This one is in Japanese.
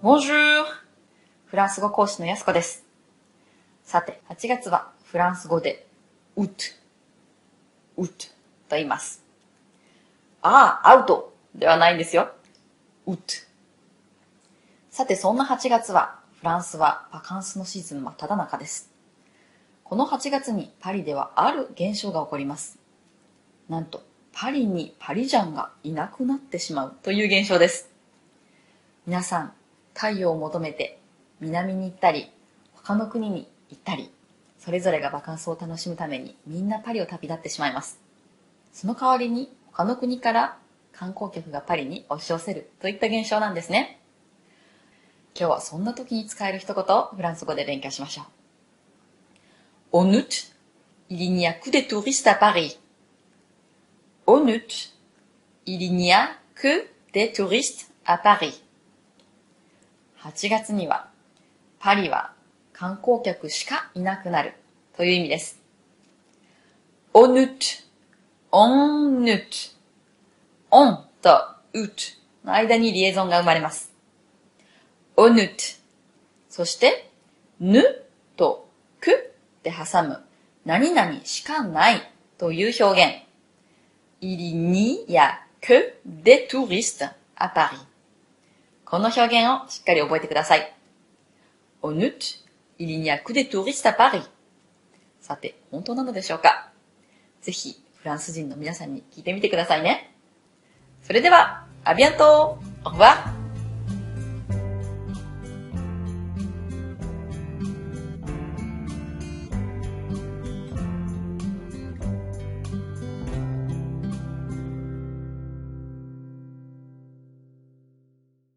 Bonjour! フランス語講師のやすこです。さて、8月はフランス語で、うつ、うつと言います。ああ、アウトではないんですよ。うつ。さて、そんな8月は、フランスはバカンスのシーズン真っ只中です。この8月にパリではある現象が起こります。なんと、パリにパリジャンがいなくなってしまうという現象です。皆さん、太陽を求めて南に行ったり、他の国に行ったり、それぞれがバカンスを楽しむためにみんなパリを旅立ってしまいます。その代わりに他の国から観光客がパリに押し寄せるといった現象なんですね。今日はそんな時に使える一言をフランス語で勉強しましょう。En août, il n'y a que des touristes à Paris. En août, il n'y a que des touristes à Paris. 8月には、パリは観光客しかいなくなるという意味です。en août, en août, on と ut の間にリエゾンが生まれます。en août そして、ぬとくで挟む何々しかないという表現。il n'y a que des touristes à Paris. この表現をしっかり覚えてください。En août, il n'y a que des touristes à Paris. さて、本当なのでしょうかぜひ、フランス人の皆さんに聞いてみてくださいね。それでは、アビアント !Au revoir!